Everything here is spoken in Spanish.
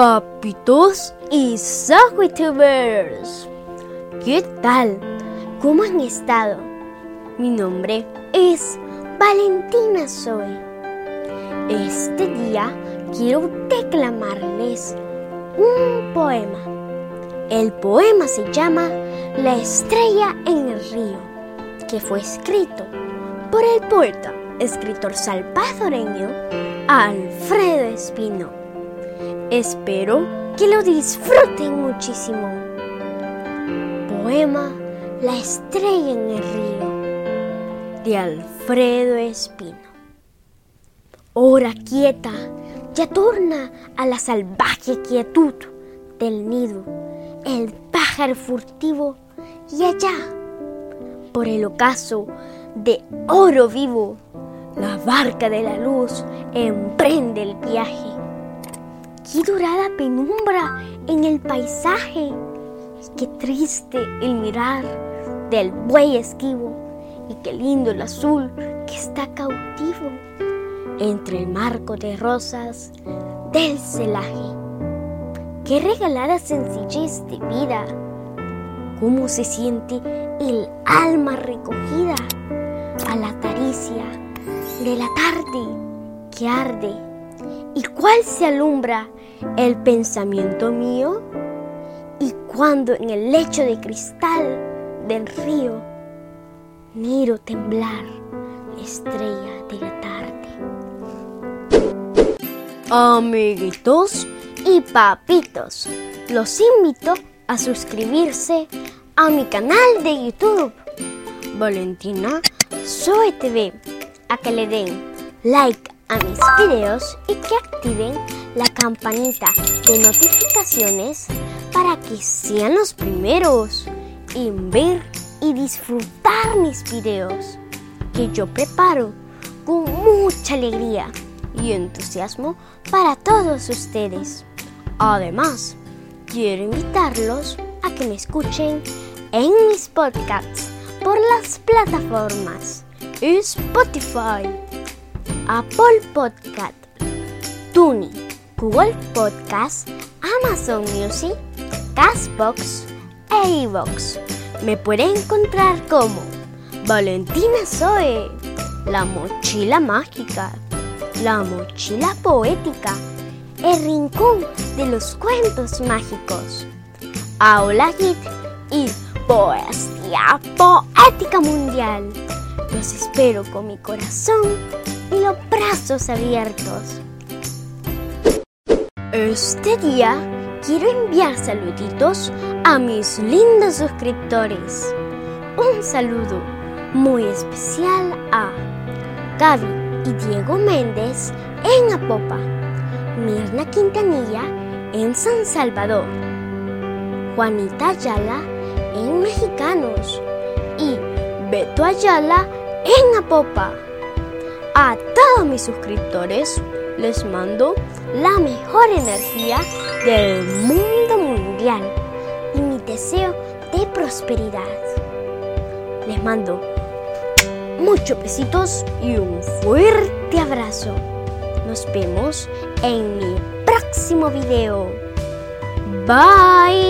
papitos y softwitubers. ¿Qué tal? ¿Cómo han estado? Mi nombre es Valentina Zoe. Este día quiero declamarles un poema. El poema se llama La estrella en el río, que fue escrito por el poeta, escritor salvadoreño Alfredo Espino. Espero que lo disfruten muchísimo. Poema La estrella en el río de Alfredo Espino. Hora quieta, ya torna a la salvaje quietud del nido el pájaro furtivo y allá, por el ocaso de oro vivo, la barca de la luz emprende el viaje. Qué dorada penumbra en el paisaje, qué triste el mirar del buey esquivo y qué lindo el azul que está cautivo entre el marco de rosas del celaje. Qué regalada sencillez de vida, cómo se siente el alma recogida a la taricia de la tarde que arde. ¿Y cuál se alumbra el pensamiento mío? Y cuando en el lecho de cristal del río miro temblar la estrella de la tarde. Amiguitos y papitos, los invito a suscribirse a mi canal de YouTube, Valentina Zoe TV, a que le den like a mis videos y que activen la campanita de notificaciones para que sean los primeros en ver y disfrutar mis videos que yo preparo con mucha alegría y entusiasmo para todos ustedes. Además, quiero invitarlos a que me escuchen en mis podcasts por las plataformas Spotify, Apple Podcast, Tuning, Google Podcast, Amazon Music, Castbox e iVoox. Me pueden encontrar como Valentina Zoe, la mochila mágica, la mochila poética, el rincón de los cuentos mágicos, Aula Git y Poesía Poética Mundial. Los espero con mi corazón y los brazos abiertos. Este día quiero enviar saluditos a mis lindos suscriptores. Un saludo muy especial a Gaby y Diego Méndez en Apopa, Mirna Quintanilla en San Salvador, Juanita Ayala en Mexicanos y Beto Ayala en Apopa. A todos mis suscriptores les mando la mejor energía del mundo mundial y mi deseo de prosperidad. Les mando muchos besitos y un fuerte abrazo. Nos vemos en mi próximo video. Bye.